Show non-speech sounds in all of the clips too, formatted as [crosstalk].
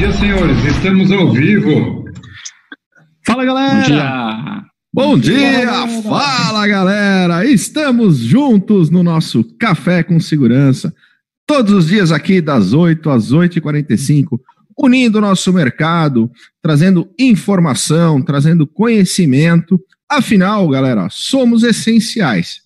dia, senhores. Estamos ao vivo. Fala, galera. Bom dia. Bom dia. Fala, galera. Estamos juntos no nosso Café com Segurança. Todos os dias aqui, das 8 às 8h45, unindo o nosso mercado, trazendo informação, trazendo conhecimento. Afinal, galera, somos essenciais.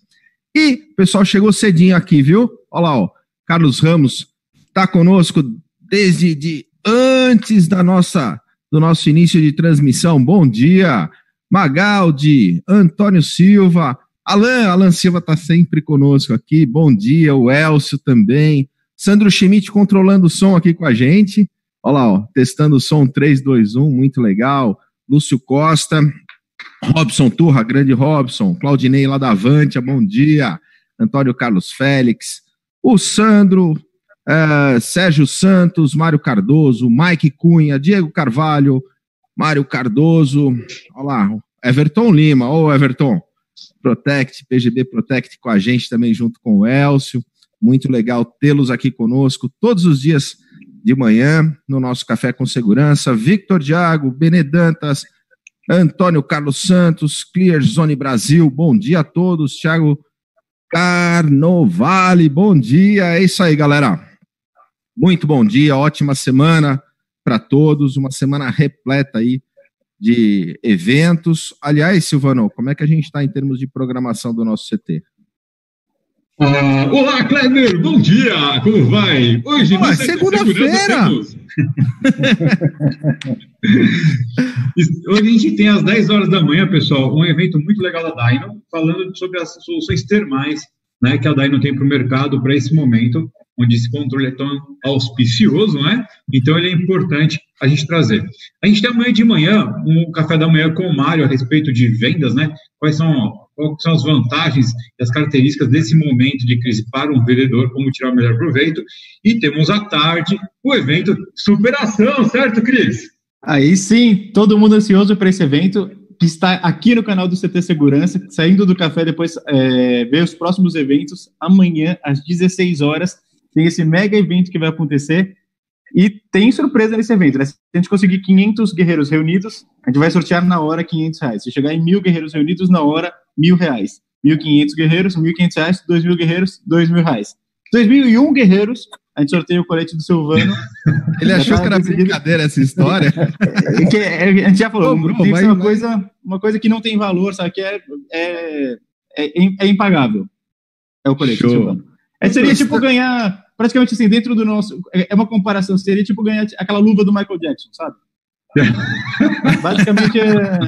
E o pessoal chegou cedinho aqui, viu? Olha lá, ó. Carlos Ramos está conosco desde de antes da nossa do nosso início de transmissão. Bom dia, Magaldi, Antônio Silva, Alan, Alan Silva está sempre conosco aqui. Bom dia, o Elcio também. Sandro Schmidt controlando o som aqui com a gente. Olha lá, ó, testando o som 3, 2, 1, muito legal. Lúcio Costa, Robson Turra, grande Robson, Claudinei lá da Avantia, bom dia. Antônio Carlos Félix, o Sandro, uh, Sérgio Santos, Mário Cardoso, Mike Cunha, Diego Carvalho, Mário Cardoso, olha lá, Everton Lima, ô Everton, Protect, PGB Protect com a gente também junto com o Elcio, muito legal tê-los aqui conosco todos os dias de manhã no nosso Café com Segurança, Victor Diago, Benedantas, Antônio Carlos Santos, Clear Zone Brasil, bom dia a todos, Thiago Carnovale, bom dia. É isso aí, galera. Muito bom dia, ótima semana para todos, uma semana repleta aí de eventos. Aliás, Silvano, como é que a gente está em termos de programação do nosso CT? Ah, olá, Kleber, bom dia, como vai? Hoje é segunda-feira. [laughs] Hoje a gente tem às 10 horas da manhã, pessoal, um evento muito legal da Dyno, falando sobre as soluções termais né, que a Dyno tem para o mercado para esse momento, onde esse controle é tão auspicioso, né? Então ele é importante a gente trazer. A gente tem amanhã de manhã um café da manhã com o Mário a respeito de vendas, né? Quais são quais são as vantagens e as características desse momento de crise para um vendedor, como tirar o melhor proveito. E temos à tarde o evento Superação, certo, Cris? Aí sim, todo mundo ansioso para esse evento, que está aqui no canal do CT Segurança, saindo do café, depois é, ver os próximos eventos. Amanhã, às 16 horas, tem esse mega evento que vai acontecer. E tem surpresa nesse evento, né? Se a gente conseguir 500 guerreiros reunidos, a gente vai sortear na hora 500 reais. Se chegar em mil guerreiros reunidos, na hora, mil reais. 1.500 guerreiros, 1.500 reais, 2.000 guerreiros, 2.000 reais. 2.001 guerreiros, a gente sorteia o colete do Silvano. [laughs] Ele achou que era brincadeira essa história? [laughs] que, é, a gente já falou, Pô, tem que ser uma, Coisa, uma coisa que não tem valor, sabe? Que é, é, é, é impagável. É o colete Show. do Silvano. É, seria tipo ganhar, praticamente assim, dentro do nosso. É, é uma comparação, seria tipo ganhar aquela luva do Michael Jackson, sabe? [laughs] Basicamente é.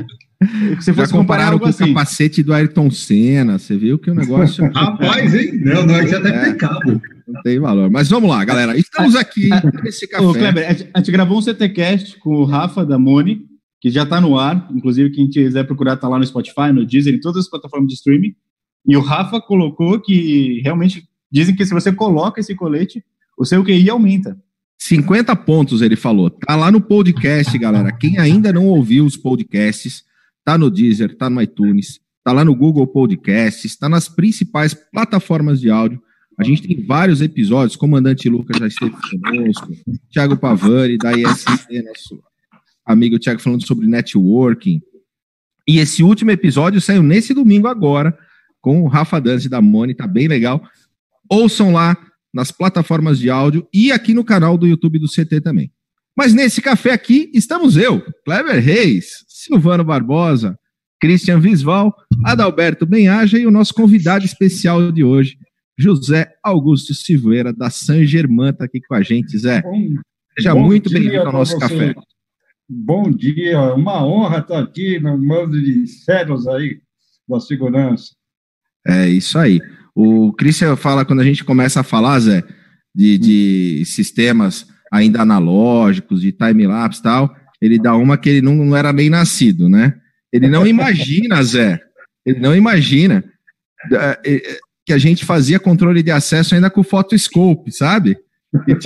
Se fosse comparar com assim. o capacete do Ayrton Senna, você viu que o negócio. [laughs] Rapaz, hein? Não, não, isso até é, tem cabo. Não tem valor. Mas vamos lá, galera. Estamos aqui nesse café. Ô, Kleber, a gente gravou um CTcast com o Rafa da Moni, que já está no ar. Inclusive, quem quiser procurar está lá no Spotify, no Deezer, em todas as plataformas de streaming. E o Rafa colocou que realmente dizem que se você coloca esse colete, o seu QI aumenta. 50 pontos, ele falou. Tá lá no podcast, galera. Quem ainda não ouviu os podcasts, tá no Deezer, tá no iTunes, tá lá no Google Podcasts, está nas principais plataformas de áudio. A gente tem vários episódios, Comandante Lucas já esteve conosco, Thiago Pavani, da ISC, nosso amigo Thiago falando sobre networking. E esse último episódio saiu nesse domingo agora, com o Rafa Danzi da Moni, tá bem legal. Ouçam lá nas plataformas de áudio e aqui no canal do YouTube do CT também. Mas nesse café aqui estamos eu, Clever Reis, Silvano Barbosa, Christian Visval, Adalberto Benhaja e o nosso convidado especial de hoje, José Augusto Silveira, da San Germán, está aqui com a gente, Zé. Bom, Seja bom muito bem-vindo ao nosso café. Bom dia, uma honra estar aqui no mando de células aí da segurança. É isso aí. O Christian fala, quando a gente começa a falar, Zé, de, de sistemas ainda analógicos, de time-lapse e tal, ele dá uma que ele não, não era nem nascido, né? Ele não imagina, Zé, ele não imagina que a gente fazia controle de acesso ainda com photoscope, sabe? Que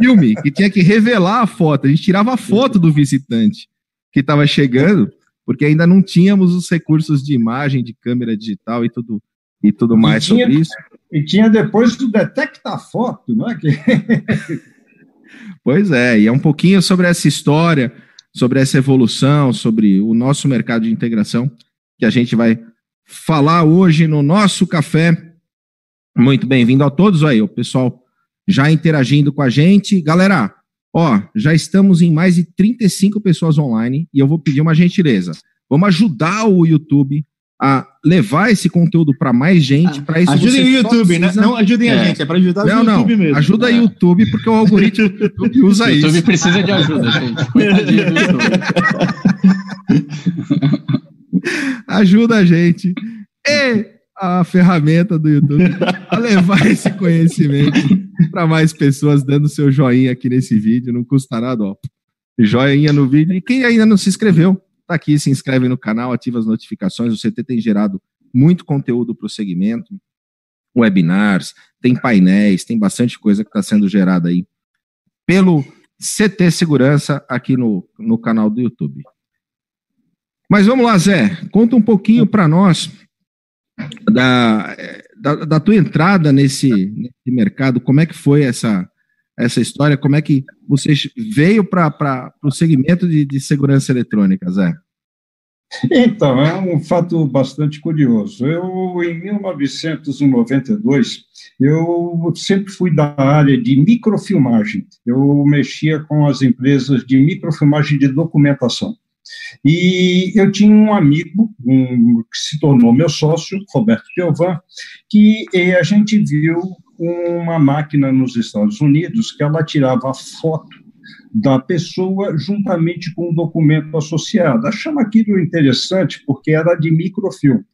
filme, que tinha que revelar a foto. A gente tirava a foto do visitante que estava chegando, porque ainda não tínhamos os recursos de imagem, de câmera digital e tudo, e tudo mais e tinha, sobre isso. E tinha depois o detecta foto, não é? Que... [laughs] Pois é, e é um pouquinho sobre essa história, sobre essa evolução, sobre o nosso mercado de integração que a gente vai falar hoje no nosso café. Muito bem-vindo a todos aí, o pessoal já interagindo com a gente. Galera, ó, já estamos em mais de 35 pessoas online e eu vou pedir uma gentileza. Vamos ajudar o YouTube a levar esse conteúdo para mais gente. Para isso ajudem o YouTube, né? Não ajudem é. a gente, é para ajudar não, o YouTube não, mesmo. Ajuda o é. YouTube, porque o algoritmo do YouTube [laughs] usa isso. O YouTube precisa de ajuda, [laughs] gente. Coitadinho do YouTube. [laughs] Ajuda a gente. E a ferramenta do YouTube a levar esse conhecimento para mais pessoas, dando seu joinha aqui nesse vídeo. Não custa nada, ó. Joinha no vídeo. E quem ainda não se inscreveu, tá aqui, se inscreve no canal, ativa as notificações. O CT tem gerado muito conteúdo para o segmento, webinars, tem painéis, tem bastante coisa que está sendo gerada aí pelo CT Segurança aqui no, no canal do YouTube. Mas vamos lá, Zé, conta um pouquinho para nós da, da, da, tua entrada nesse, nesse, mercado, como é que foi essa, essa história, como é que você veio para o segmento de, de segurança eletrônica, Zé? Então, é um fato bastante curioso. Eu, em 1992, eu sempre fui da área de microfilmagem. Eu mexia com as empresas de microfilmagem de documentação. E eu tinha um amigo, um, que se tornou meu sócio, Roberto Piovan, que a gente viu uma máquina nos Estados Unidos que ela tirava foto da pessoa juntamente com o documento associado. Achamos aquilo interessante porque era de microfilme.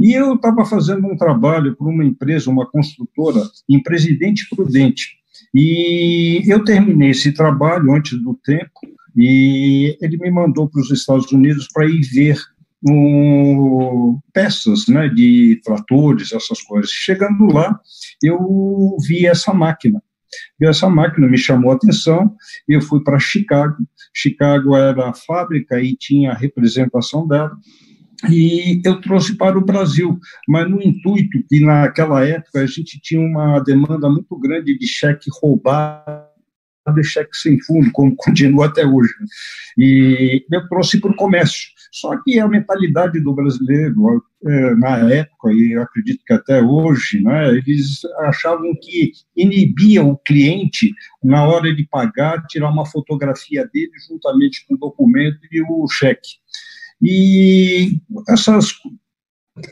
E eu estava fazendo um trabalho para uma empresa, uma construtora, em Presidente Prudente. E eu terminei esse trabalho antes do tempo, e ele me mandou para os Estados Unidos para ir ver um, peças né, de tratores, essas coisas. Chegando lá, eu vi essa máquina. E essa máquina me chamou a atenção, eu fui para Chicago. Chicago era a fábrica e tinha a representação dela. E eu trouxe para o Brasil, mas no intuito que naquela época a gente tinha uma demanda muito grande de cheque roubado de cheque sem fundo, como [laughs] continua até hoje. E eu trouxe para o comércio. Só que a mentalidade do brasileiro, é, na época, e eu acredito que até hoje, né, eles achavam que inibia o cliente, na hora de pagar, tirar uma fotografia dele juntamente com o documento e o cheque. E essas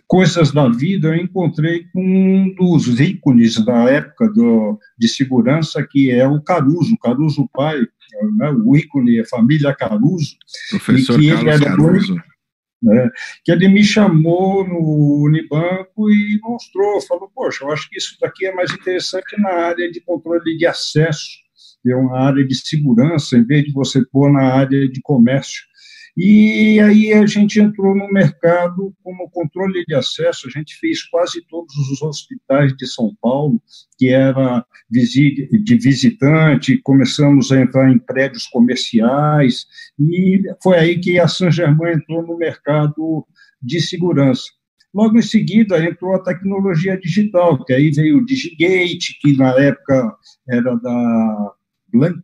coisas da vida, eu encontrei com um dos ícones da época do, de segurança, que é o Caruso, Caruso pai, né, o ícone é família Caruso. Professor que Carlos Caruso. Né, que ele me chamou no Unibanco e mostrou, falou, poxa, eu acho que isso daqui é mais interessante na área de controle de acesso, que é uma área de segurança, em vez de você pôr na área de comércio. E aí a gente entrou no mercado como controle de acesso, a gente fez quase todos os hospitais de São Paulo, que era de visitante, começamos a entrar em prédios comerciais, e foi aí que a Saint-Germain entrou no mercado de segurança. Logo em seguida entrou a tecnologia digital, que aí veio o Digigate, que na época era da Blank,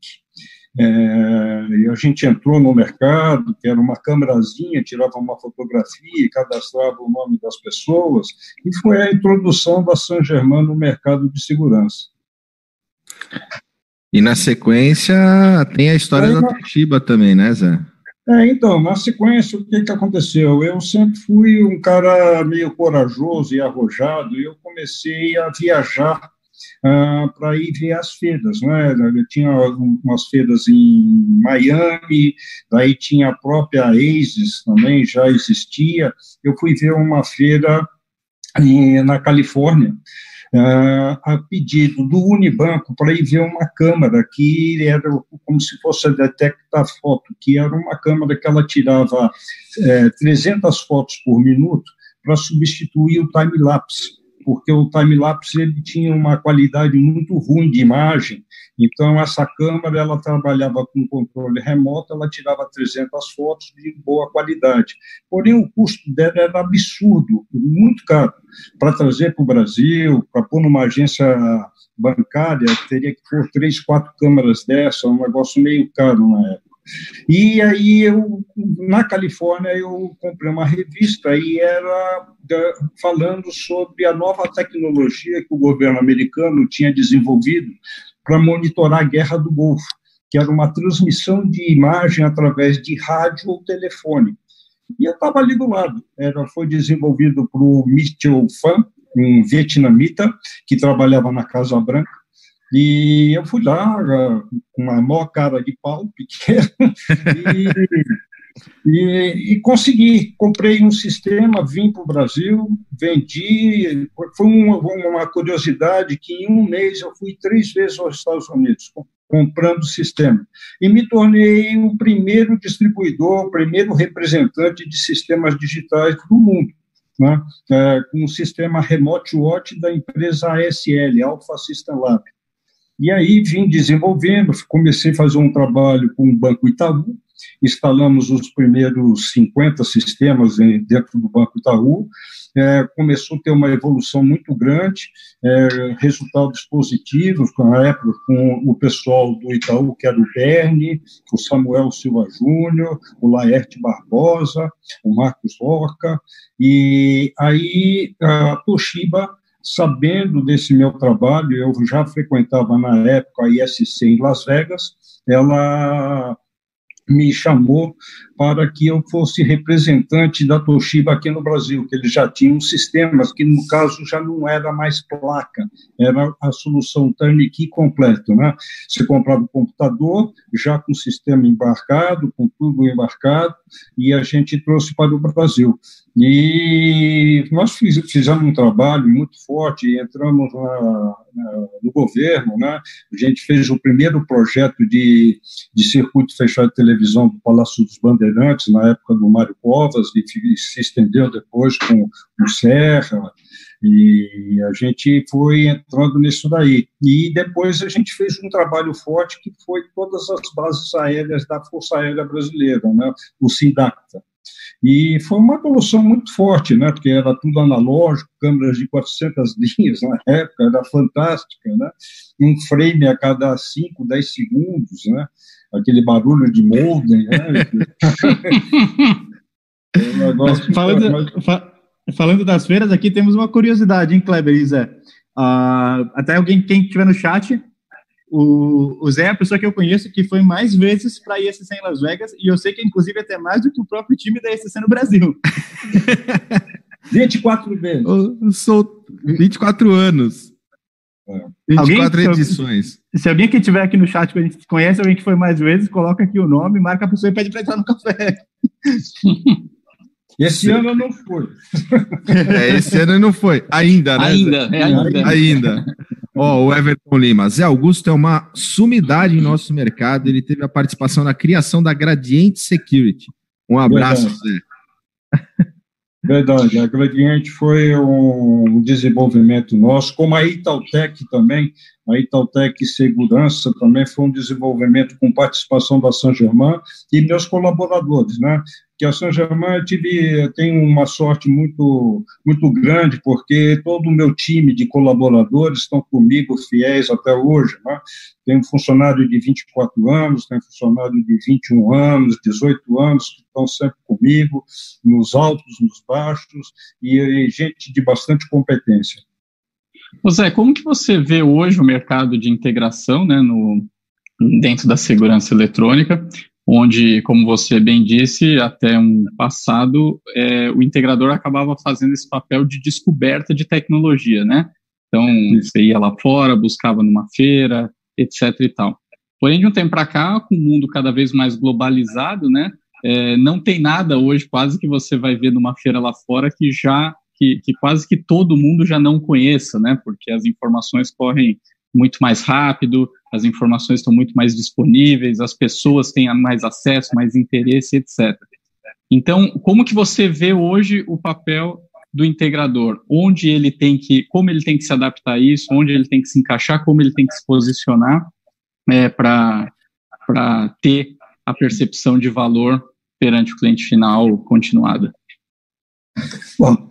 é, e a gente entrou no mercado, que era uma câmerazinha, tirava uma fotografia, cadastrava o nome das pessoas, e foi a introdução da San Germain no mercado de segurança. E na sequência tem a história da Toshiba também, né, Zé? É, então, na sequência, o que, que aconteceu? Eu sempre fui um cara meio corajoso e arrojado, e eu comecei a viajar ah, para ir ver as feiras. Né? Tinha umas feiras em Miami, daí tinha a própria ASIS também, já existia. Eu fui ver uma feira em, na Califórnia, Uh, a pedido do Unibanco para ir ver uma câmera que era como se fosse a Detecta Foto, que era uma câmera que ela tirava é, 300 fotos por minuto para substituir o time-lapse porque o time-lapse ele tinha uma qualidade muito ruim de imagem, então essa câmera ela trabalhava com controle remoto, ela tirava 300 fotos de boa qualidade. Porém, o custo dela era absurdo, muito caro. Para trazer para o Brasil, para pôr numa agência bancária, teria que pôr três, quatro câmeras dessa, um negócio meio caro na época. E aí eu, na Califórnia, eu comprei uma revista e era falando sobre a nova tecnologia que o governo americano tinha desenvolvido para monitorar a guerra do Golfo, que era uma transmissão de imagem através de rádio ou telefone. E eu estava ali do lado. Era, foi desenvolvido por Mitchell Fan, um vietnamita que trabalhava na Casa Branca, e eu fui lá com uma maior cara de pau, [laughs] pequeno, e, e, e, consegui. Comprei um sistema, vim para o Brasil, vendi. Foi uma, uma, curiosidade que em um mês eu fui três vezes aos Estados Unidos comprando o sistema. E me tornei o primeiro distribuidor, o primeiro representante de sistemas digitais do mundo. Né, é, com o sistema Remote Watch da empresa ASL, Alpha System Lab. E aí vim desenvolvendo, comecei a fazer um trabalho com o Banco Itaú, instalamos os primeiros 50 sistemas dentro do Banco Itaú, é, começou a ter uma evolução muito grande, é, resultados positivos, na época com o pessoal do Itaú, que era o Berni, o Samuel Silva Júnior, o Laerte Barbosa, o Marcos Roca, e aí a Toshiba sabendo desse meu trabalho, eu já frequentava na época a ISC em Las Vegas, ela me chamou para que eu fosse representante da Toshiba aqui no Brasil, que eles já tinham sistemas, que no caso já não era mais placa, era a solução turnkey completo, né? Você comprava o computador já com o sistema embarcado, com tudo embarcado, e a gente trouxe para o Brasil. E nós fizemos um trabalho muito forte, entramos na, na, no governo, né? A gente fez o primeiro projeto de, de circuito fechado de televisão do Palácio dos Bandeirantes, na época do Mário Covas, e se estendeu depois com o Serra, e a gente foi entrando nisso daí. E depois a gente fez um trabalho forte que foi todas as bases aéreas da Força Aérea Brasileira, né? o SINDACTA. E foi uma evolução muito forte, né? Porque era tudo analógico, câmeras de 400 [laughs] linhas na época, era fantástica, né? Um frame a cada 5, 10 segundos, né? Aquele barulho de molden, né? [laughs] um negócio falando, fa falando das feiras, aqui temos uma curiosidade, hein, Kleber e Zé? Uh, até alguém, quem estiver no chat, o, o Zé é a pessoa que eu conheço que foi mais vezes para a ISC em Las Vegas, e eu sei que, inclusive, até mais do que o próprio time da ISC no Brasil. [laughs] 24 vezes. Eu sou 24 anos. É. 24 alguém, edições. Se, se alguém que estiver aqui no chat que a gente conhece, alguém que foi mais vezes, coloca aqui o nome, marca a pessoa e pede para entrar no café. [laughs] Esse ano não foi. [laughs] É, esse ano não foi. Ainda, né? Ainda, é ainda. Ainda. Ó, oh, o Everton Lima. Zé Augusto é uma sumidade em nosso mercado. Ele teve a participação na criação da Gradiente Security. Um abraço. Zé. [laughs] Verdade. A Gradiente foi um desenvolvimento nosso, como a Itautec também. A Itautec Segurança também foi um desenvolvimento com participação da São Germain e meus colaboradores, né? Que a São Germain eu tive, tenho uma sorte muito, muito grande, porque todo o meu time de colaboradores estão comigo fiéis até hoje. Né? Tem um funcionário de 24 anos, tem um funcionário de 21 anos, 18 anos, que estão sempre comigo, nos altos, nos baixos, e, e gente de bastante competência. José, como que você vê hoje o mercado de integração né, no, dentro da segurança eletrônica? Onde, como você bem disse, até um passado, é, o integrador acabava fazendo esse papel de descoberta de tecnologia, né? Então, você ia lá fora, buscava numa feira, etc e tal. Porém, de um tempo para cá, com o mundo cada vez mais globalizado, né? É, não tem nada hoje, quase que você vai ver numa feira lá fora que já, que, que quase que todo mundo já não conheça, né? Porque as informações correm muito mais rápido, as informações estão muito mais disponíveis, as pessoas têm mais acesso, mais interesse, etc. Então, como que você vê hoje o papel do integrador, onde ele tem que, como ele tem que se adaptar a isso, onde ele tem que se encaixar, como ele tem que se posicionar é, para ter a percepção de valor perante o cliente final continuada. Bom,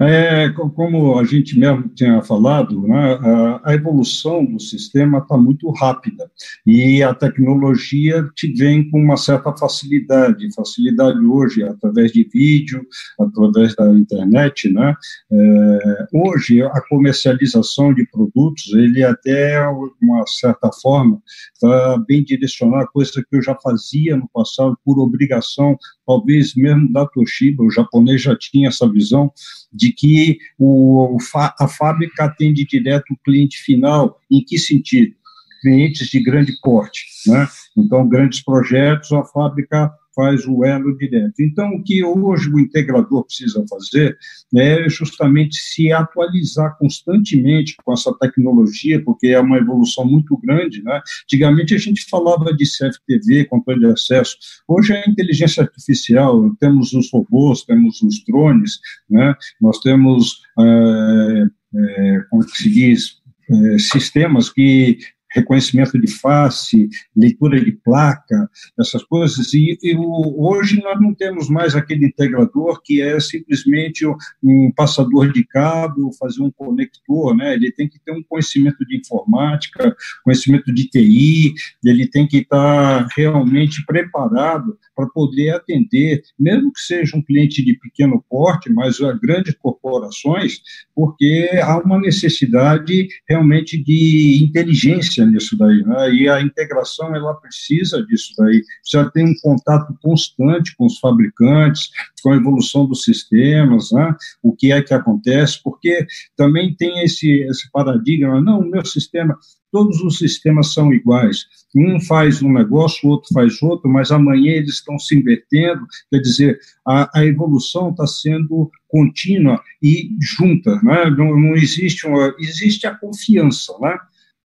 é, como a gente mesmo tinha falado, né, a, evolução do sistema está muito rápida e a tecnologia te vem com uma certa facilidade, facilidade hoje através de vídeo, através da internet, né? É, hoje a comercialização de produtos, ele até uma certa forma está bem direcionado, coisa que eu já fazia no passado por obrigação, talvez mesmo da Toshiba, o japonês já tinha essa visão de que o, a fábrica atende direto o cliente final. Em que sentido? Clientes de grande porte, né? Então, grandes projetos, a fábrica faz o elo direto. Então, o que hoje o integrador precisa fazer é justamente se atualizar constantemente com essa tecnologia, porque é uma evolução muito grande. Né? Antigamente a gente falava de CFTV, controle de acesso, hoje é inteligência artificial, temos os robôs, temos os drones, né? nós temos, é, é, como se diz, é, sistemas que reconhecimento de face, leitura de placa, essas coisas. E, e hoje nós não temos mais aquele integrador que é simplesmente um passador de cabo, fazer um conector, né? Ele tem que ter um conhecimento de informática, conhecimento de TI, ele tem que estar realmente preparado para poder atender, mesmo que seja um cliente de pequeno porte, mas a grandes corporações, porque há uma necessidade realmente de inteligência nisso daí, né? E a integração ela precisa disso daí, precisa ter um contato constante com os fabricantes, com a evolução dos sistemas, né? O que é que acontece? Porque também tem esse esse paradigma, não, o meu sistema todos os sistemas são iguais. Um faz um negócio, o outro faz outro, mas amanhã eles estão se invertendo. Quer dizer, a, a evolução está sendo contínua e junta. Né? Não, não, existe uma. Existe a confiança, né?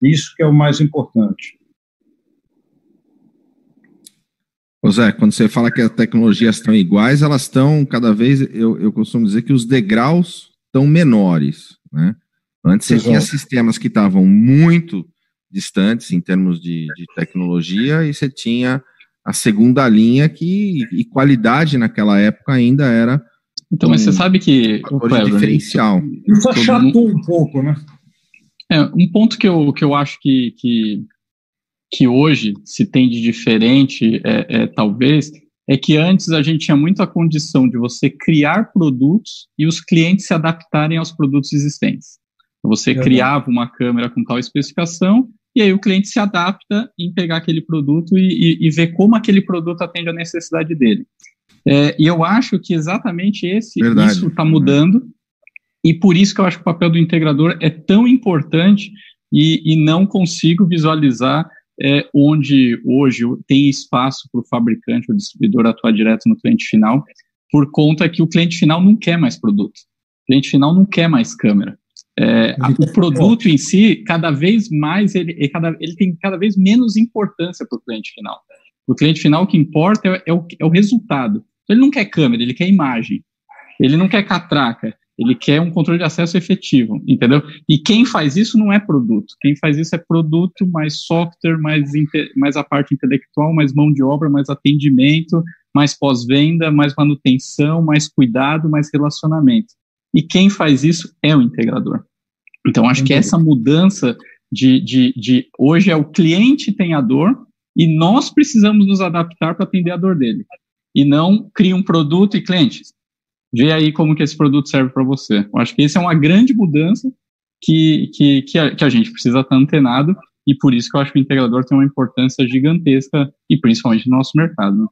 Isso que é o mais importante. Ô Zé, quando você fala que as tecnologias estão iguais, elas estão cada vez, eu, eu costumo dizer que os degraus estão menores, né? Antes você Exato. tinha sistemas que estavam muito distantes em termos de, de, tecnologia e você tinha a segunda linha que e qualidade naquela época ainda era então um, mas você sabe que um diferencial isso achatou um pouco né é, um ponto que eu, que eu acho que, que, que hoje se tem de diferente, é, é, talvez, é que antes a gente tinha muito a condição de você criar produtos e os clientes se adaptarem aos produtos existentes. Você é criava uma câmera com tal especificação e aí o cliente se adapta em pegar aquele produto e, e, e ver como aquele produto atende à necessidade dele. É, e eu acho que exatamente esse, isso está mudando. E por isso que eu acho que o papel do integrador é tão importante e, e não consigo visualizar é, onde hoje tem espaço para o fabricante ou distribuidor atuar direto no cliente final, por conta que o cliente final não quer mais produto. O cliente final não quer mais câmera. É, o produto em si, cada vez mais, ele, ele, cada, ele tem cada vez menos importância para o cliente final. O cliente final, o que importa é, é, o, é o resultado. Ele não quer câmera, ele quer imagem. Ele não quer catraca. Ele quer um controle de acesso efetivo, entendeu? E quem faz isso não é produto. Quem faz isso é produto, mais software, mais, mais a parte intelectual, mais mão de obra, mais atendimento, mais pós-venda, mais manutenção, mais cuidado, mais relacionamento. E quem faz isso é o integrador. Então, acho que essa mudança de, de, de hoje é o cliente tem a dor e nós precisamos nos adaptar para atender a dor dele. E não cria um produto e clientes, vê aí como que esse produto serve para você. Eu acho que isso é uma grande mudança que, que, que, a, que a gente precisa estar antenado e por isso que eu acho que o integrador tem uma importância gigantesca e principalmente no nosso mercado.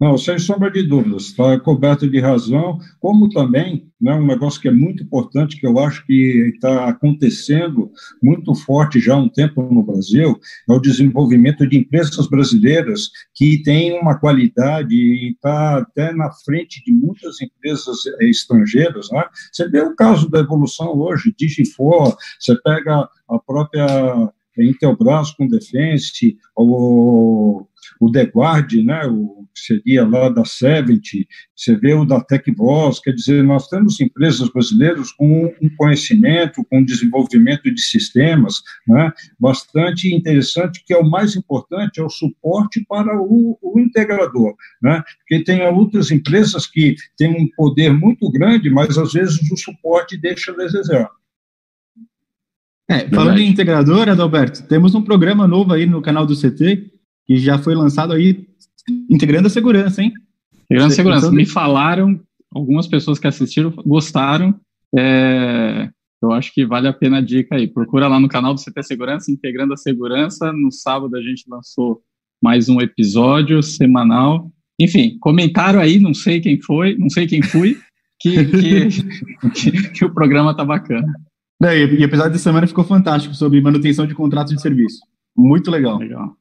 Não, sem sombra de dúvidas, está coberto de razão, como também, né, um negócio que é muito importante, que eu acho que está acontecendo muito forte já há um tempo no Brasil, é o desenvolvimento de empresas brasileiras que têm uma qualidade e está até na frente de muitas empresas estrangeiras. Né? Você vê o caso da evolução hoje, Digifor, você pega a própria Intelbras com Defense, o, o The Guard, né, o que seria lá da Seventy, você vê o da TecVoz, quer dizer, nós temos empresas brasileiras com um conhecimento, com desenvolvimento de sistemas, né, bastante interessante, que é o mais importante, é o suporte para o, o integrador, né, porque tem outras empresas que têm um poder muito grande, mas às vezes o suporte deixa a desejar. É, falando em integrador, Adalberto, temos um programa novo aí no canal do CT, que já foi lançado aí, integrando a segurança, hein? Integrando a segurança. Me falaram, algumas pessoas que assistiram gostaram. É, eu acho que vale a pena a dica aí. Procura lá no canal do CT Segurança, Integrando a Segurança. No sábado a gente lançou mais um episódio semanal. Enfim, comentaram aí, não sei quem foi, não sei quem fui, que, que, [laughs] que, que o programa tá bacana. E, e o episódio de semana ficou fantástico sobre manutenção de contratos de serviço. Muito legal. legal.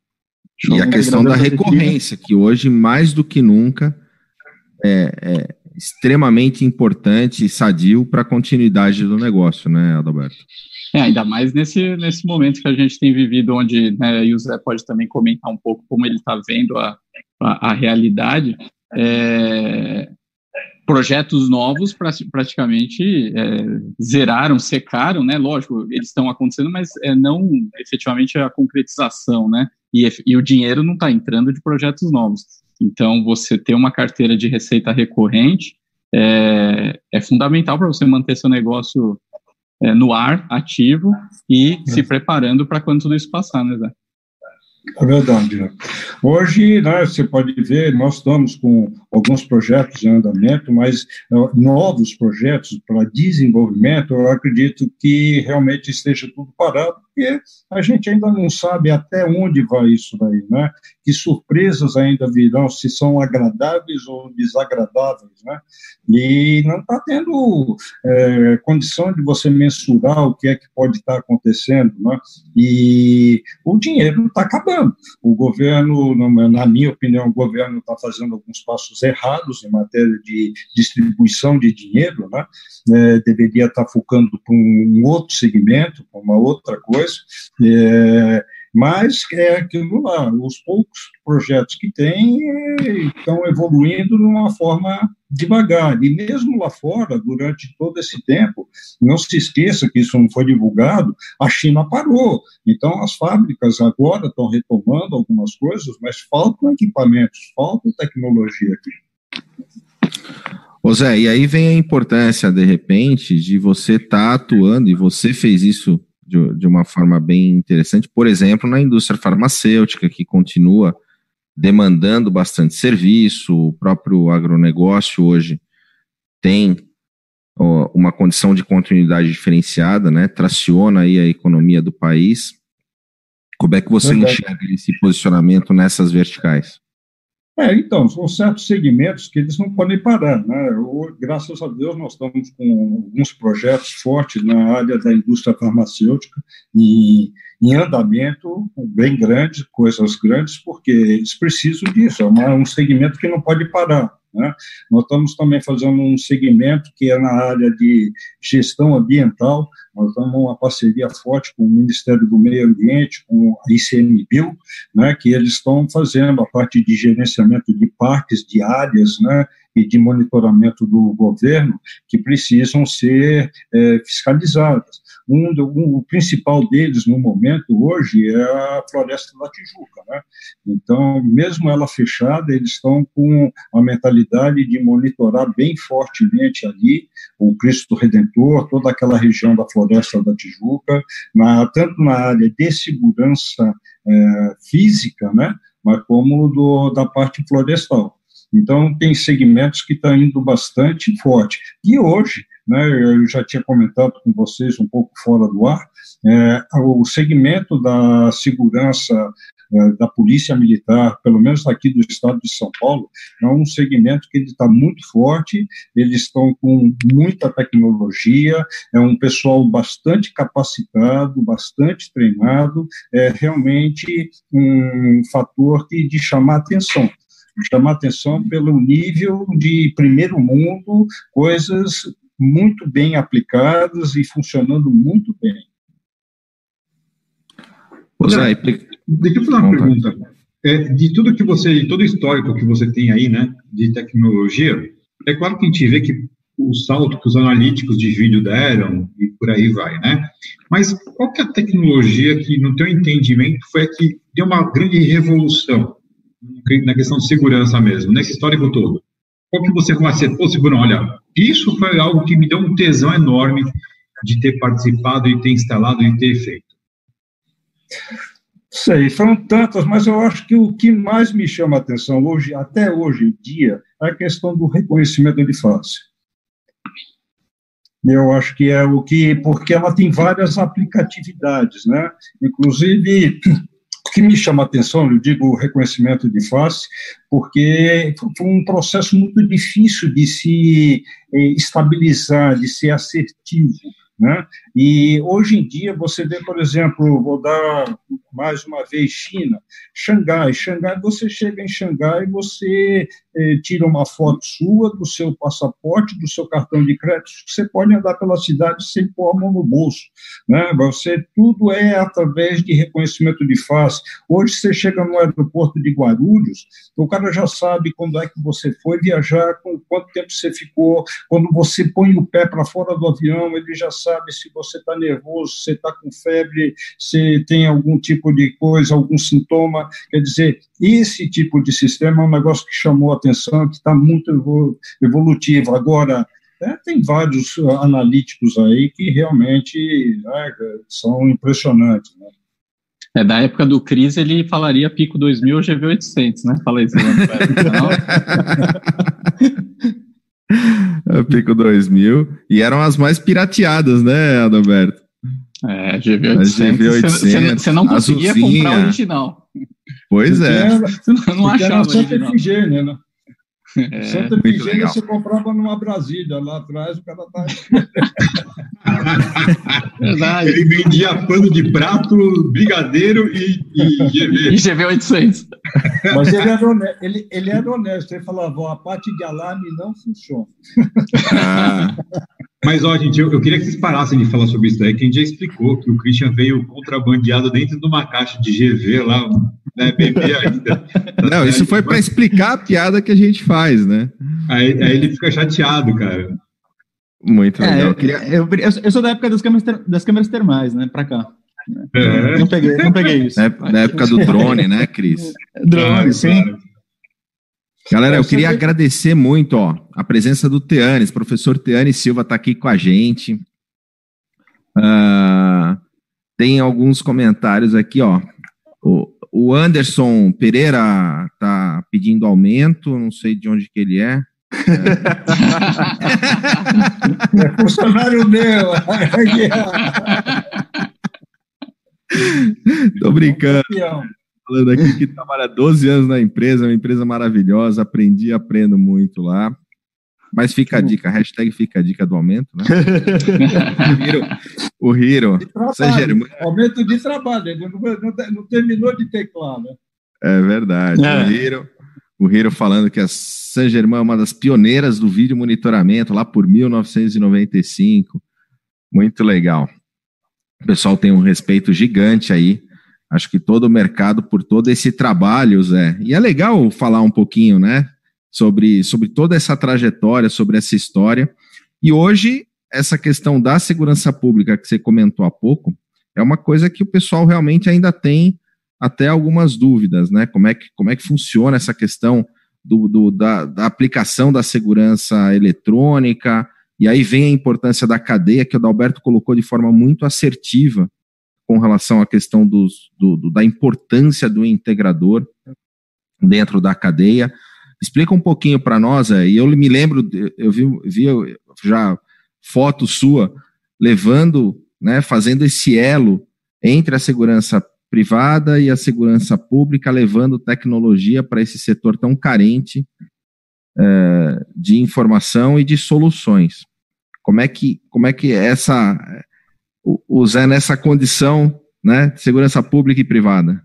E a questão da recorrência, que hoje, mais do que nunca, é, é extremamente importante e sadio para a continuidade do negócio, né, Adalberto? É, ainda mais nesse, nesse momento que a gente tem vivido, onde, né, e o Zé pode também comentar um pouco como ele está vendo a, a, a realidade. É, projetos novos praticamente é, zeraram, secaram, né? Lógico, eles estão acontecendo, mas é, não efetivamente a concretização, né? E, e o dinheiro não está entrando de projetos novos. Então, você ter uma carteira de receita recorrente é, é fundamental para você manter seu negócio é, no ar, ativo e se preparando para quando tudo isso passar, né, Zé? É verdade. Hoje, né, você pode ver, nós estamos com alguns projetos em andamento, mas uh, novos projetos para desenvolvimento, eu acredito que realmente esteja tudo parado, porque a gente ainda não sabe até onde vai isso daí, né? Que surpresas ainda virão, se são agradáveis ou desagradáveis, né? E não está tendo é, condição de você mensurar o que é que pode estar tá acontecendo, né? E o dinheiro está acabando. O governo, na minha opinião, o governo está fazendo alguns passos errados em matéria de distribuição de dinheiro, né? É, deveria estar tá focando para um outro segmento, para uma outra coisa, é, mas é aquilo lá, os poucos projetos que tem estão evoluindo de uma forma devagar. E mesmo lá fora, durante todo esse tempo, não se esqueça que isso não foi divulgado, a China parou. Então, as fábricas agora estão retomando algumas coisas, mas faltam equipamentos, falta tecnologia aqui. Ô Zé, e aí vem a importância, de repente, de você estar tá atuando, e você fez isso de, de uma forma bem interessante, por exemplo, na indústria farmacêutica, que continua demandando bastante serviço, o próprio agronegócio hoje tem ó, uma condição de continuidade diferenciada, né? Traciona aí a economia do país. Como é que você enxerga esse posicionamento nessas verticais? É, então, são certos segmentos que eles não podem parar, né? graças a Deus, nós estamos com alguns projetos fortes na área da indústria farmacêutica e em andamento bem grande, coisas grandes, porque eles precisam disso, é um segmento que não pode parar. Né? Nós estamos também fazendo um segmento que é na área de gestão ambiental, nós estamos uma parceria forte com o Ministério do Meio Ambiente, com a ICMBio, né, que eles estão fazendo a parte de gerenciamento de parques, de áreas, né, e de monitoramento do governo que precisam ser é, fiscalizadas. Um, um, o principal deles no momento hoje é a floresta da Tijuca, né? Então, mesmo ela fechada, eles estão com a mentalidade de monitorar bem fortemente ali o Cristo Redentor, toda aquela região da floresta da Tijuca, na, tanto na área de segurança é, física, né? Mas como do, da parte florestal. Então, tem segmentos que estão indo bastante forte. E hoje, né, eu já tinha comentado com vocês um pouco fora do ar, é, o segmento da segurança é, da polícia militar, pelo menos aqui do estado de São Paulo, é um segmento que está muito forte, eles estão com muita tecnologia, é um pessoal bastante capacitado, bastante treinado, é realmente um fator que, de chamar atenção chamar atenção pelo nível de primeiro mundo, coisas muito bem aplicadas e funcionando muito bem. Zé, deixa eu fazer uma pergunta. é, de tudo que você, de todo o histórico que você tem aí, né, de tecnologia, é claro que a gente vê que o salto que os analíticos de vídeo deram e por aí vai, né? Mas qual que é a tecnologia que, no teu entendimento, foi a que deu uma grande revolução na questão de segurança mesmo, nesse histórico todo? Qual que você fala assim, pô, Bruno, olha, isso foi algo que me deu um tesão enorme de ter participado e ter instalado e ter feito? Sei, foram tantas, mas eu acho que o que mais me chama a atenção hoje, até hoje em dia, é a questão do reconhecimento de face. Eu acho que é o que, porque ela tem várias aplicatividades, né? Inclusive, que me chama a atenção, eu digo reconhecimento de face, porque foi um processo muito difícil de se eh, estabilizar, de ser assertivo. Né? E hoje em dia você vê, por exemplo, vou dar mais uma vez China, Xangai. Xangai, você chega em Xangai, você eh, tira uma foto sua do seu passaporte, do seu cartão de crédito, você pode andar pela cidade sem pôr a mão no bolso, né? Você tudo é através de reconhecimento de face. Hoje você chega no aeroporto de Guarulhos, o cara já sabe quando é que você foi viajar, com quanto tempo você ficou, quando você põe o pé para fora do avião, ele já sabe se você está nervoso, se está com febre, se tem algum tipo de coisa, algum sintoma. Quer dizer, esse tipo de sistema é um negócio que chamou a atenção, que está muito evolutivo. Agora, é, tem vários analíticos aí que realmente né, são impressionantes. Né? É, da época do Cris, ele falaria pico 2000 ou GV800, né? Fala isso. [laughs] É, pico 2000. E eram as mais pirateadas, né, Adalberto? É, GV800. GV800 você não conseguia azulzinha. comprar o original. Pois é. Você não, não achava original. FG, né? É, Santa Efigênia você comprava numa Brasília, lá atrás o cara tá. [laughs] Verdade. Ele vendia pano de prato, brigadeiro e, e GV. E GV 800. Mas ele era, honesto, ele, ele era honesto, ele falava: a parte de alarme não funciona. Ah. [laughs] Mas, ó, gente, eu, eu, queria que vocês parassem de falar sobre isso daí, que a gente já explicou que o Christian veio contrabandeado dentro de uma caixa de GV lá, né, bebê ainda. [laughs] Não, isso foi para explicar a piada que a gente faz, né? Aí, aí ele fica chateado, cara. Muito é, legal. Eu, queria, eu, eu, sou da época das câmeras, ter, das câmeras termais, né, para cá. É. Não, peguei, não peguei isso. Na, época do drone, né, Cris? drone, sim. Claro. Galera, eu queria agradecer muito ó, a presença do Teanes, professor Teanes Silva está aqui com a gente. Uh, tem alguns comentários aqui, ó. O, o Anderson Pereira está pedindo aumento, não sei de onde que ele é. É, [laughs] é funcionário meu. Tô brincando falando aqui que trabalha 12 anos na empresa, é uma empresa maravilhosa, aprendi e aprendo muito lá. Mas fica a dica, hashtag fica a dica do aumento, né? [laughs] o Hiro, o Aumento de trabalho, ele não, não, não, terminou de teclar, né? É verdade. É. O Hiro, o Hiro falando que a San Germain é uma das pioneiras do vídeo monitoramento lá por 1995. Muito legal. O pessoal tem um respeito gigante aí acho que todo o mercado por todo esse trabalho, Zé. E é legal falar um pouquinho, né, sobre, sobre toda essa trajetória, sobre essa história. E hoje, essa questão da segurança pública que você comentou há pouco, é uma coisa que o pessoal realmente ainda tem até algumas dúvidas, né? Como é que, como é que funciona essa questão do, do da, da aplicação da segurança eletrônica, e aí vem a importância da cadeia, que o Dalberto colocou de forma muito assertiva, com relação à questão dos, do, do, da importância do integrador dentro da cadeia. Explica um pouquinho para nós, e eu me lembro, eu vi, vi já foto sua levando, né, fazendo esse elo entre a segurança privada e a segurança pública, levando tecnologia para esse setor tão carente é, de informação e de soluções. Como é que, como é que essa Zé nessa condição né, de segurança pública e privada?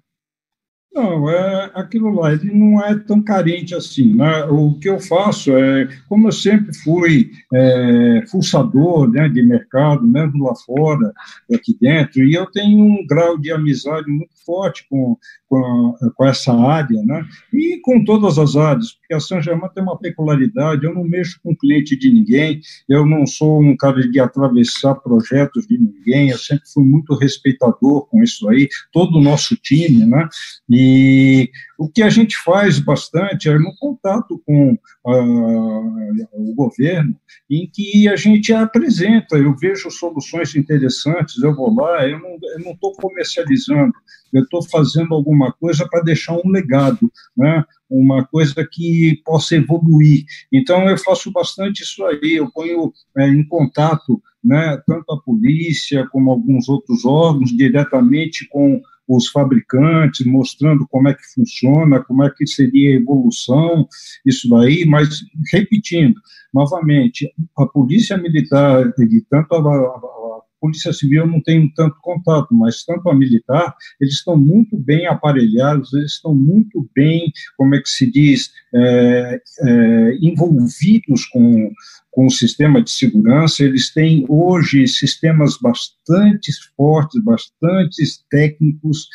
Não, é aquilo lá, ele não é tão carente assim. Né? O que eu faço é, como eu sempre fui é, fuçador né, de mercado, mesmo lá fora, aqui dentro, e eu tenho um grau de amizade muito forte com, com, com essa área, né? e com todas as áreas, a São tem uma peculiaridade, eu não mexo com cliente de ninguém, eu não sou um cara de atravessar projetos de ninguém, eu sempre fui muito respeitador com isso aí, todo o nosso time, né? E o que a gente faz bastante é no contato com uh, o governo, em que a gente apresenta, eu vejo soluções interessantes, eu vou lá, eu não estou comercializando, eu estou fazendo alguma coisa para deixar um legado, né? Uma coisa que possa evoluir. Então, eu faço bastante isso aí, eu ponho é, em contato né, tanto a polícia como alguns outros órgãos diretamente com os fabricantes, mostrando como é que funciona, como é que seria a evolução, isso daí, mas repetindo, novamente, a polícia militar, e tanto a, a, a Polícia Civil não tenho tanto contato, mas tanto a militar, eles estão muito bem aparelhados, eles estão muito bem, como é que se diz, é, é, envolvidos com, com o sistema de segurança, eles têm hoje sistemas bastante fortes, bastante técnicos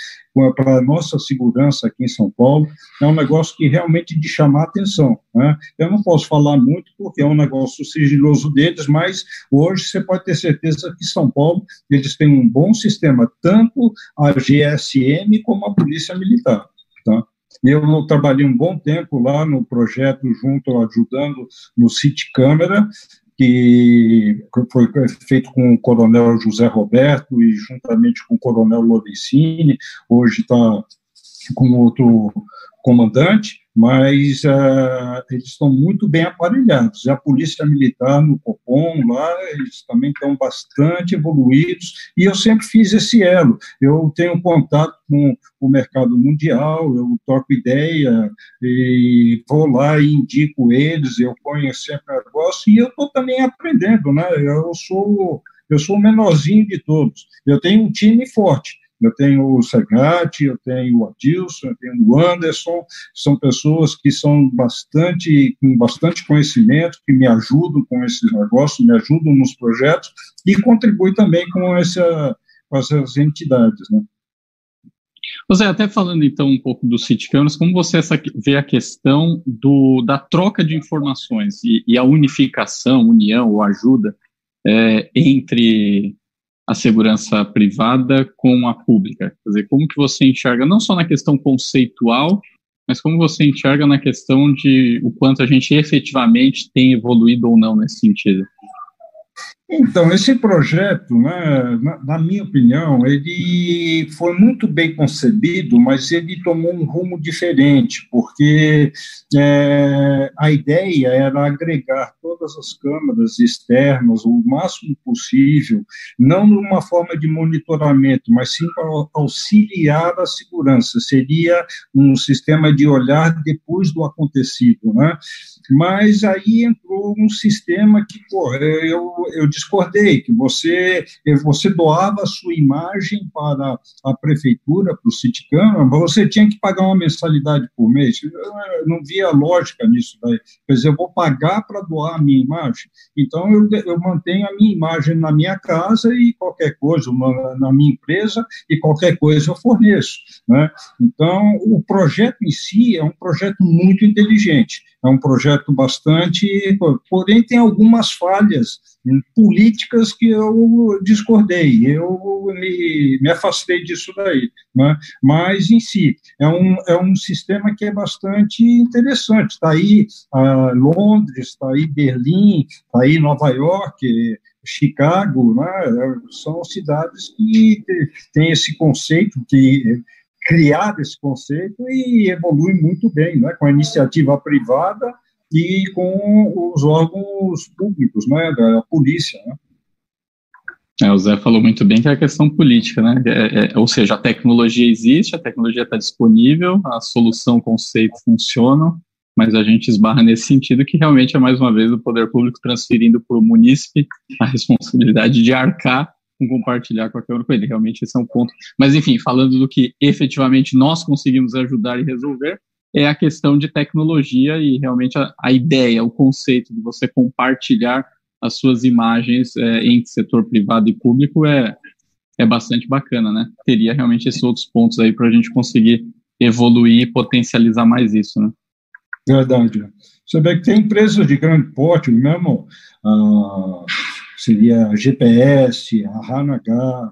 para a nossa segurança aqui em São Paulo. É um negócio que realmente de chamar atenção. Né? Eu não posso falar muito porque é um negócio sigiloso deles, mas hoje você pode ter certeza que São Paulo eles têm um bom sistema, tanto a GSM como a Polícia Militar. Eu trabalhei um bom tempo lá no projeto, junto, ajudando no City Câmara, que foi feito com o coronel José Roberto e juntamente com o coronel Lorenzini, hoje está com outro comandante, mas uh, eles estão muito bem aparelhados. E a Polícia Militar no Copom, lá, eles também estão bastante evoluídos, e eu sempre fiz esse elo. Eu tenho contato com o mercado mundial, eu troco ideia, e vou lá e indico eles, eu ponho sempre negócio, e eu estou também aprendendo, né? Eu sou, eu sou o menorzinho de todos. Eu tenho um time forte, eu tenho o Segatti, eu tenho o Adilson, eu tenho o Anderson, são pessoas que são bastante, com bastante conhecimento, que me ajudam com esses negócios, me ajudam nos projetos e contribuem também com, essa, com essas entidades, né? José, até falando então um pouco do City Cameras, como você vê a questão do, da troca de informações e, e a unificação, união ou ajuda é, entre a segurança privada com a pública? Quer dizer, como que você enxerga, não só na questão conceitual, mas como você enxerga na questão de o quanto a gente efetivamente tem evoluído ou não nesse sentido? Então, esse projeto, né, na, na, minha opinião, ele foi muito bem concebido, mas ele tomou um rumo diferente, porque é, a ideia era agregar todas as câmaras externas o máximo possível, não numa forma de monitoramento, mas sim para auxiliar a segurança. Seria um sistema de olhar depois do acontecido, né? Mas aí entrou um sistema que, pô, eu, eu discordei, que você, você doava a sua imagem para a prefeitura, para o Citicam, você tinha que pagar uma mensalidade por mês. Eu não via lógica nisso daí. Quer dizer, eu vou pagar para doar a minha imagem. Então, eu, eu mantenho a minha imagem na minha casa e qualquer coisa, na, na minha empresa, e qualquer coisa eu forneço. Né? Então, o projeto em si é um projeto muito inteligente. É um projeto bastante. Porém, tem algumas falhas políticas que eu discordei, eu me, me afastei disso daí. Né? Mas, em si, é um, é um sistema que é bastante interessante. Está aí uh, Londres, está aí Berlim, está aí Nova York, Chicago, né? são cidades que têm esse conceito que criado esse conceito e evolui muito bem, né, com a iniciativa privada e com os órgãos públicos, né, da polícia, né. É, o Zé falou muito bem que é a questão política, né? É, é, ou seja, a tecnologia existe, a tecnologia está disponível, a solução, o conceito funcionam, mas a gente esbarra nesse sentido que realmente é mais uma vez o poder público transferindo para o munícipe a responsabilidade de arcar com compartilhar qualquer um com ele. Realmente esse é um ponto. Mas enfim, falando do que efetivamente nós conseguimos ajudar e resolver, é a questão de tecnologia e realmente a, a ideia, o conceito de você compartilhar as suas imagens é, entre setor privado e público é, é bastante bacana, né? Teria realmente esses outros pontos aí para a gente conseguir evoluir e potencializar mais isso, né? Verdade. Vê que tem empresas de grande porte, mesmo ah, seria a GPS, a Hanagar,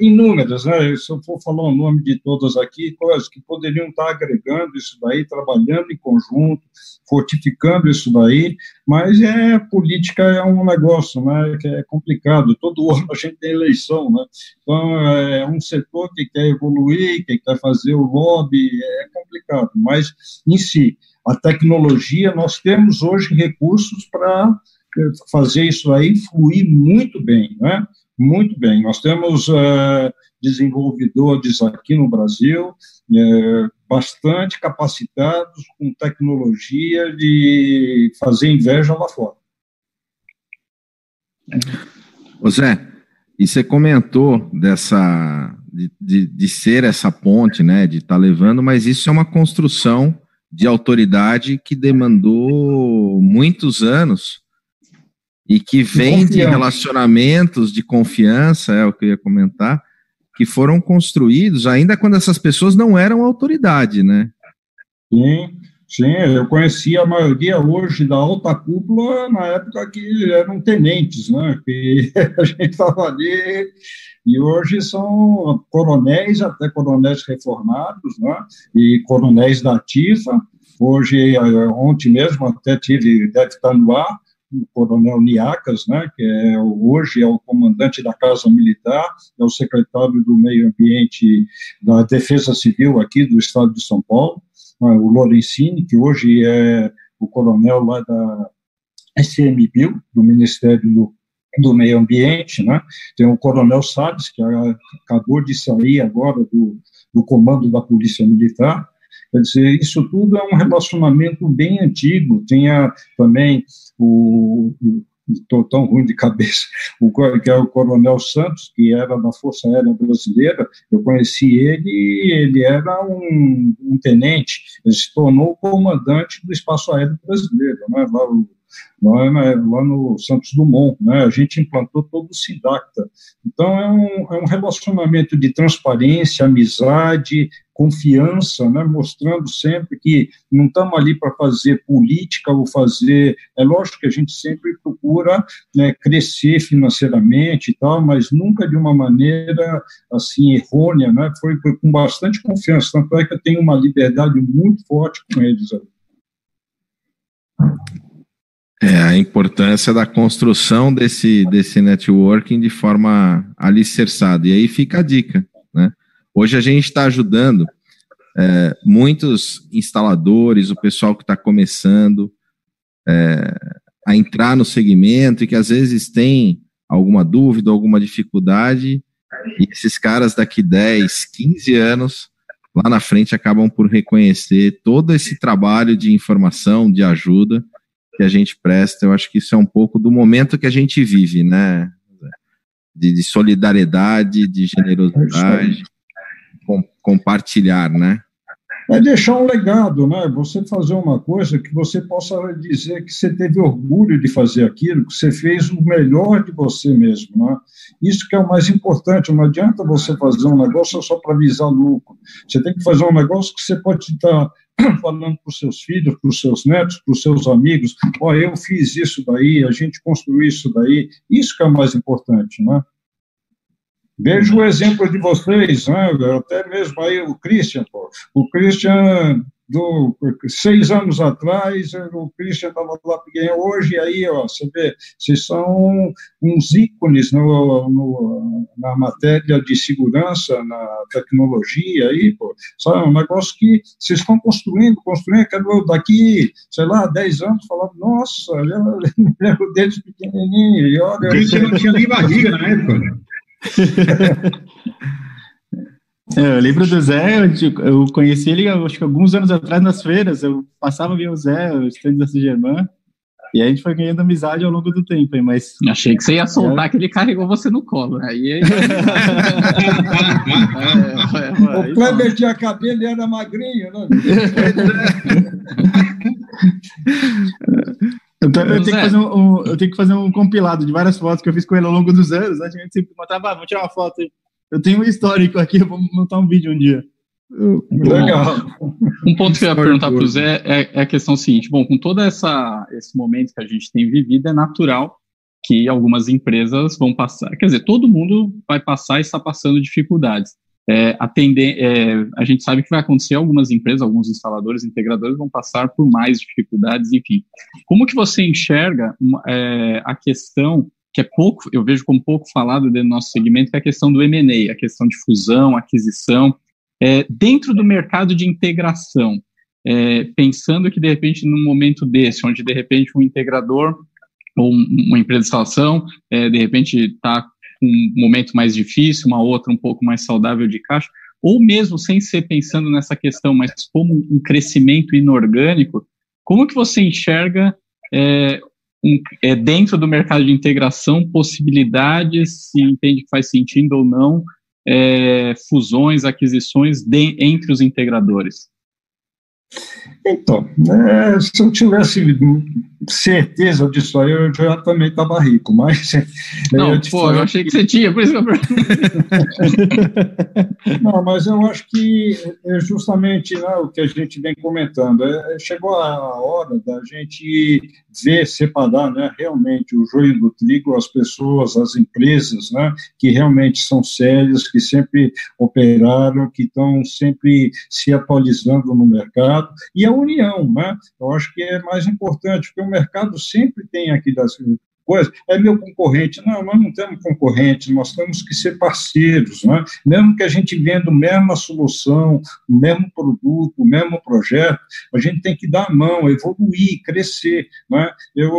inúmeras, né? Se eu for falar o nome de todas aqui, coisas que poderiam estar agregando isso daí, trabalhando em conjunto, fortificando isso daí, mas é política é um negócio, né? Que é complicado. Todo [laughs] ano a gente tem eleição, né? Então é um setor que quer evoluir, que quer fazer o lobby, é complicado. Mas em si, a tecnologia, nós temos hoje recursos para fazer isso aí fluir muito bem, né? Muito bem. Nós temos uh, desenvolvedores aqui no Brasil uh, bastante capacitados com tecnologia de fazer inveja lá fora. Ô Zé, e você comentou dessa de, de, de ser essa ponte, né, de estar tá levando, mas isso é uma construção de autoridade que demandou muitos anos e que vem de relacionamentos de confiança, é o que eu ia comentar, que foram construídos ainda quando essas pessoas não eram autoridade, né? Sim, sim, eu conheci a maioria hoje da alta cúpula na época que eram tenentes, né? Que [laughs] a gente estava ali e hoje são coronéis, até coronéis reformados, né? E coronéis da ativa. Hoje, ontem mesmo, até tive, deve estar no ar, o coronel Niacas, né, que é, hoje é o comandante da Casa Militar, é o secretário do Meio Ambiente da Defesa Civil aqui do estado de São Paulo, né, o Lorenzini, que hoje é o coronel lá da SMBio, do Ministério do, do Meio Ambiente, né, tem o coronel Salles, que acabou de sair agora do, do comando da Polícia Militar, Quer dizer, isso tudo é um relacionamento bem antigo. Tinha também o, estou tão ruim de cabeça, o que é o Coronel Santos, que era da Força Aérea Brasileira, eu conheci ele ele era um, um tenente, ele se tornou comandante do Espaço Aéreo Brasileiro, né, lá, né, lá no Santos Dumont, né, a gente implantou todo o SIDACTA. Então, é um, é um relacionamento de transparência, amizade, confiança, né, mostrando sempre que não estamos ali para fazer política ou fazer. É lógico que a gente sempre procura né, crescer financeiramente e tal, mas nunca de uma maneira assim errônea, né? Foi com bastante confiança. Tanto é que eu tenho uma liberdade muito forte com eles. É, a importância da construção desse, desse networking de forma alicerçada. E aí fica a dica, né? Hoje a gente está ajudando é, muitos instaladores, o pessoal que está começando é, a entrar no segmento e que às vezes tem alguma dúvida, alguma dificuldade, e esses caras daqui 10, 15 anos, lá na frente, acabam por reconhecer todo esse trabalho de informação, de ajuda que a gente presta. Eu acho que isso é um pouco do momento que a gente vive, né? De, de solidariedade, de generosidade com, compartilhar, né? É deixar um legado, né? Você fazer uma coisa que você possa dizer que você teve orgulho de fazer aquilo, que você fez o melhor de você mesmo, né? Isso que é o mais importante. Não adianta você fazer um negócio só para visar lucro. Você tem que fazer um negócio que você pode estar falando para os seus filhos, para os seus netos, para os seus amigos. Ó, oh, eu fiz isso daí, a gente construiu isso daí. Isso que é o mais importante, né? Vejo o exemplo de vocês, né? até mesmo aí o Christian, pô. o Christian, do, seis anos atrás, o Christian estava lá porque hoje, aí, ó, você vê, vocês são uns ícones no, no, na matéria de segurança, na tecnologia, aí, pô, sabe, um negócio que vocês estão construindo, construindo, quero daqui, sei lá, dez anos, falar, nossa, eu lembro deles pequenininho, e olha... Christian não tinha nem barriga na época, É, [laughs] eu lembro do Zé, eu, conheci ele acho que alguns anos atrás nas feiras, eu passava via o Zé, o estande da Germán. E a gente foi ganhando amizade ao longo do tempo, hein, mas... Achei que você ia soltar é. que ele carregou você no colo. Né? Aí, aí... [laughs] é, é, o Kleber tinha cabelo e era magrinho, né? [laughs] Então, eu, tenho que fazer um, um, eu tenho que fazer um compilado de várias fotos que eu fiz com ele ao longo dos anos. Né? A gente sempre mostrava, ah, vamos tirar uma foto. Eu tenho um histórico aqui, eu vou montar um vídeo um dia. Legal. Um ponto que eu ia perguntar para o Zé é, é, a questão seguinte: bom, com todo essa, esse momento que a gente tem vivido, é natural que algumas empresas vão passar, quer dizer, todo mundo vai passar e está passando dificuldades. É, atender, é, a gente sabe que vai acontecer, algumas empresas, alguns instaladores, integradores vão passar por mais dificuldades, enfim. Como que você enxerga é, a questão que é pouco, eu vejo como pouco falado dentro do nosso segmento, que é a questão do M&A, a questão de fusão, aquisição, é, dentro do mercado de integração, é, pensando que de repente num momento desse, onde de repente um integrador ou uma empresa de instalação, é, de repente está com um momento mais difícil, uma outra um pouco mais saudável de caixa, ou mesmo sem ser pensando nessa questão, mas como um crescimento inorgânico, como que você enxerga é, é, dentro do mercado de integração possibilidades, se entende que faz sentido ou não, é, fusões, aquisições de, entre os integradores? Então, é, se eu tivesse certeza disso aí, eu já também estava rico, mas... [laughs] Não, eu pô, eu achei que você tinha, por isso que eu [laughs] Não, mas eu acho que é justamente né, o que a gente vem comentando. É, chegou a hora da gente ver, separar né, realmente o joio do trigo, as pessoas, as empresas, né, que realmente são sérias, que sempre operaram, que estão sempre se atualizando no mercado, e a união, né? Eu acho que é mais importante, porque o mercado sempre tem aqui das coisa, é meu concorrente. Não, nós não temos concorrente, nós temos que ser parceiros, né? mesmo que a gente venda a mesma solução, o mesmo produto, o mesmo projeto, a gente tem que dar a mão, evoluir, crescer. Né? Eu,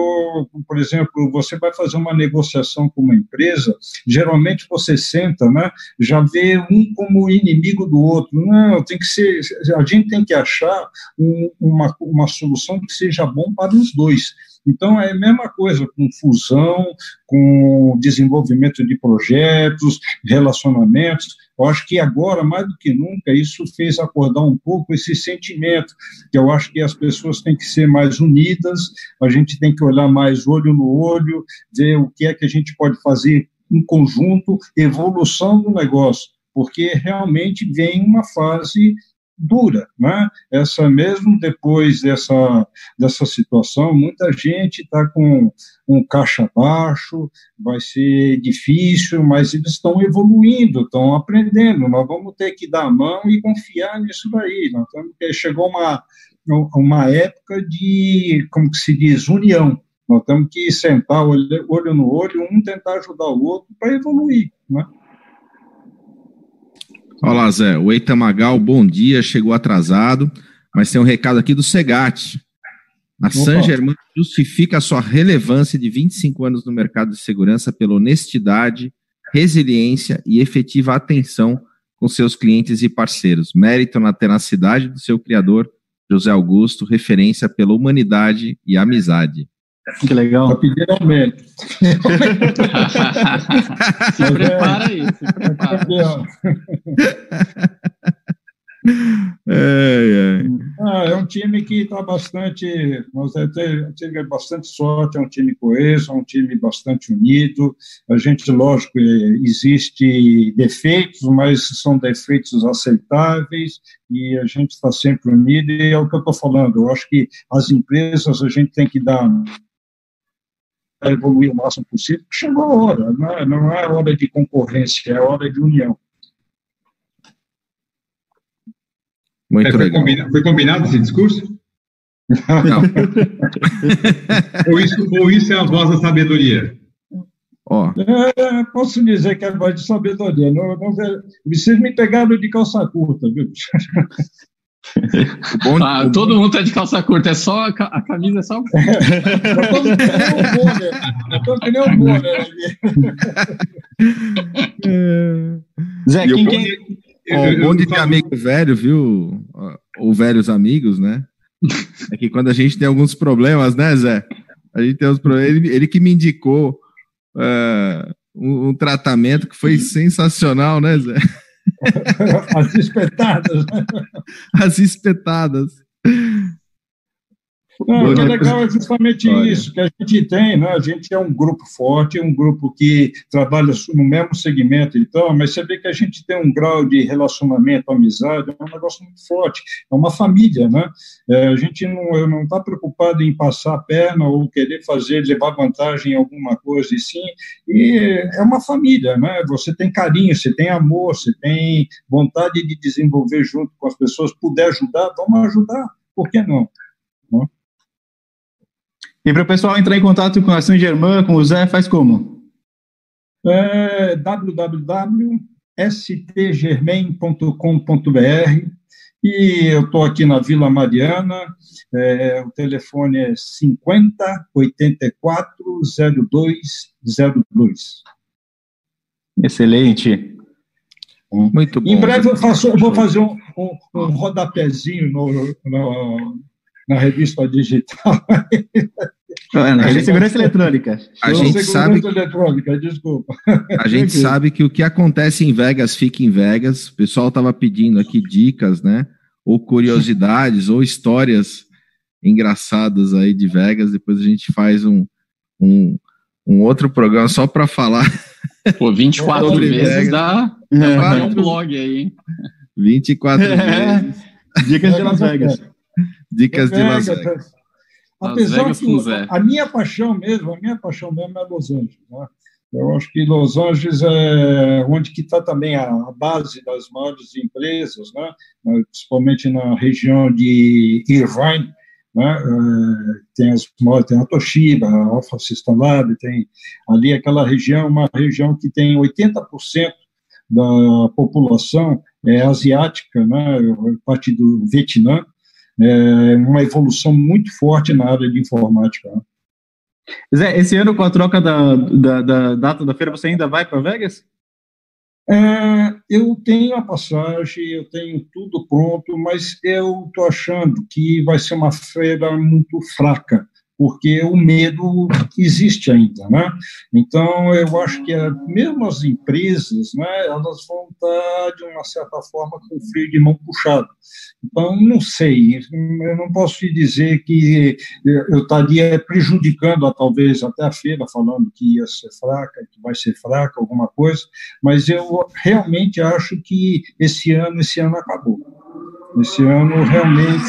por exemplo, você vai fazer uma negociação com uma empresa, geralmente você senta, né, já vê um como inimigo do outro. Não, tem que ser, a gente tem que achar um, uma, uma solução que seja bom para os dois. Então, é a mesma coisa com fusão, com desenvolvimento de projetos, relacionamentos. Eu acho que agora, mais do que nunca, isso fez acordar um pouco esse sentimento, que eu acho que as pessoas têm que ser mais unidas, a gente tem que olhar mais olho no olho, ver o que é que a gente pode fazer em conjunto, evolução do negócio, porque realmente vem uma fase dura, né? Essa mesmo depois dessa dessa situação, muita gente está com um caixa baixo, vai ser difícil, mas eles estão evoluindo, estão aprendendo. Nós vamos ter que dar a mão e confiar nisso daí. Nós temos que chegou uma uma época de como se diz união. Nós temos que sentar olho no olho, um tentar ajudar o outro para evoluir, né? Olá, Zé. O Eitamagal, bom dia, chegou atrasado, mas tem um recado aqui do Segate. A San Germain justifica a sua relevância de 25 anos no mercado de segurança pela honestidade, resiliência e efetiva atenção com seus clientes e parceiros. Mérito na tenacidade do seu criador, José Augusto, referência pela humanidade e amizade. Que legal. Tá pedindo aumento. [laughs] se prepara aí, se prepara. [laughs] É, é. Ah, é um time que está bastante. Nós temos bastante sorte, é um time coeso, é um time bastante unido. A gente, lógico, é, existe defeitos, mas são defeitos aceitáveis e a gente está sempre unido. E é o que eu estou falando. Eu acho que as empresas a gente tem que dar para evoluir o máximo possível, chegou a hora, não é, não é hora de concorrência, é hora de união. Muito é, foi, legal. Combinado, foi combinado esse discurso? Não. [laughs] ou, isso, ou isso é a voz da sabedoria? Ó. É, posso dizer que é a voz de sabedoria. Não, não, vocês me pegaram de calça curta, viu? Bom, ah, todo mundo tá de calça curta, é só a, camisa é só. Tô que nem um bonner [laughs] Zé, quem, quem... um monte de amigo velho, viu? Ou velhos amigos, né? É que quando a gente tem alguns problemas, né, Zé? A gente tem os problemas. Ele, ele que me indicou uh, um, um, tratamento que foi sensacional, né, Zé? [laughs] As espetadas. As espetadas. Não, o legal é justamente Olha. isso que a gente tem, né? A gente é um grupo forte, um grupo que trabalha no mesmo segmento, então, mas você vê que a gente tem um grau de relacionamento, amizade, é um negócio muito forte, é uma família, né? É, a gente não está preocupado em passar a perna ou querer fazer, levar vantagem em alguma coisa, e sim, e é uma família, né? Você tem carinho, você tem amor, você tem vontade de desenvolver junto com as pessoas, puder ajudar, vamos ajudar, por que não? E para o pessoal entrar em contato com a Saint Germain, com o Zé, faz como? É, www.stgermain.com.br e eu estou aqui na Vila Mariana, é, o telefone é 50 84 0202. Excelente. Muito bom. Em breve eu, faço, eu vou fazer um, um, um rodapézinho no, no, na revista digital. [laughs] na revista segurança eletrônica. A gente sabe eletrônica, desculpa. A gente sabe que o que acontece em Vegas fica em Vegas. O pessoal estava pedindo aqui dicas, né? Ou curiosidades, ou histórias engraçadas aí de Vegas. Depois a gente faz um, um, um outro programa só para falar. Pô, 24 vezes Vegas. dá, dá é. um blog aí, hein? 24 vezes. [laughs] Dicas de Las Vegas. Dicas de Las Vegas. Apesar Las Vegas que a minha paixão mesmo, a minha paixão mesmo é Los Angeles. Né? Eu acho que Los Angeles é onde que está também a, base das maiores empresas, né? principalmente na região de Irvine, né? É, tem as tem a Toshiba, a Alpha System Lab, tem ali aquela região, uma região que tem 80% da população é asiática, né? parte do Vietnã, é, uma evolução muito forte na área de informática. Zé, esse ano com a troca da, da, da data da feira, você ainda vai para Vegas? É, eu tenho a passagem, eu tenho tudo pronto, mas eu estou achando que vai ser uma feira muito fraca porque o medo existe ainda, né? Então, eu acho que mesmo as empresas, né, elas vão estar, de uma certa forma, com o de mão puxado. Então, não sei, eu não posso te dizer que eu estaria prejudicando, talvez, até a feira, falando que ia ser fraca, que vai ser fraca, alguma coisa, mas eu realmente acho que esse ano, esse ano acabou. Esse ano, realmente,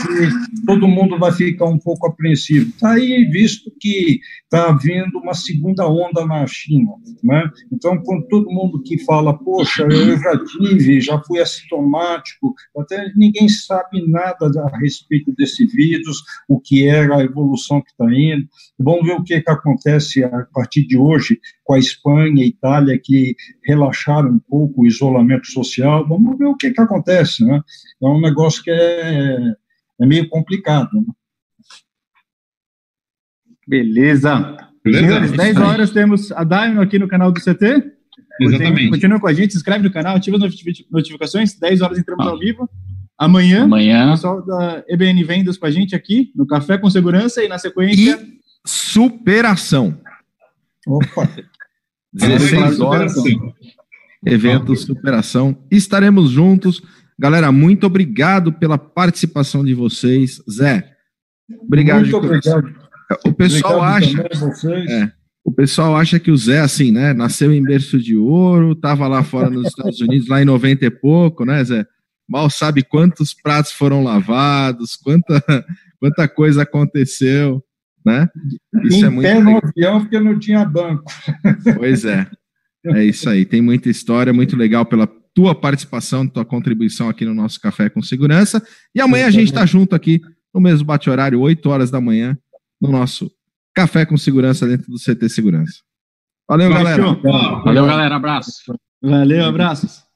todo mundo vai ficar um pouco apreensivo. Está aí visto que está havendo uma segunda onda na China. Né? Então, quando todo mundo que fala, poxa, eu já tive, já fui assintomático, até ninguém sabe nada a respeito desse vírus, o que era a evolução que está indo. Vamos ver o que, que acontece a partir de hoje com a Espanha Itália, que relaxaram um pouco o isolamento social. Vamos ver o que, que acontece. Né? É um negócio que é, é meio complicado. Né? Beleza. Beleza. Senhores, 10 horas temos a Daimon aqui no canal do CT. Exatamente. Continua com a gente, se inscreve no canal, ativa as notificações. 10 horas entramos ah. ao vivo. Amanhã, Amanhã, o pessoal da EBN Vendas com a gente aqui, no Café com Segurança e na sequência. E superação. Opa! 16 horas. Evento Superação. Estaremos juntos. Galera, muito obrigado pela participação de vocês. Zé, obrigado. Muito obrigado. O pessoal obrigado acha. É, o pessoal acha que o Zé, assim, né, nasceu em berço de ouro, estava lá fora nos Estados Unidos, lá em 90 e pouco, né, Zé? Mal sabe quantos pratos foram lavados, quanta, quanta coisa aconteceu, né? Isso em é muito pé no avião porque não tinha banco. Pois é. É isso aí. Tem muita história, muito legal pela tua participação, tua contribuição aqui no nosso Café com Segurança. E amanhã a gente está junto aqui no mesmo bate-horário, 8 horas da manhã, no nosso Café com Segurança dentro do CT Segurança. Valeu, galera. Valeu, galera. Abraço. Valeu, abraços.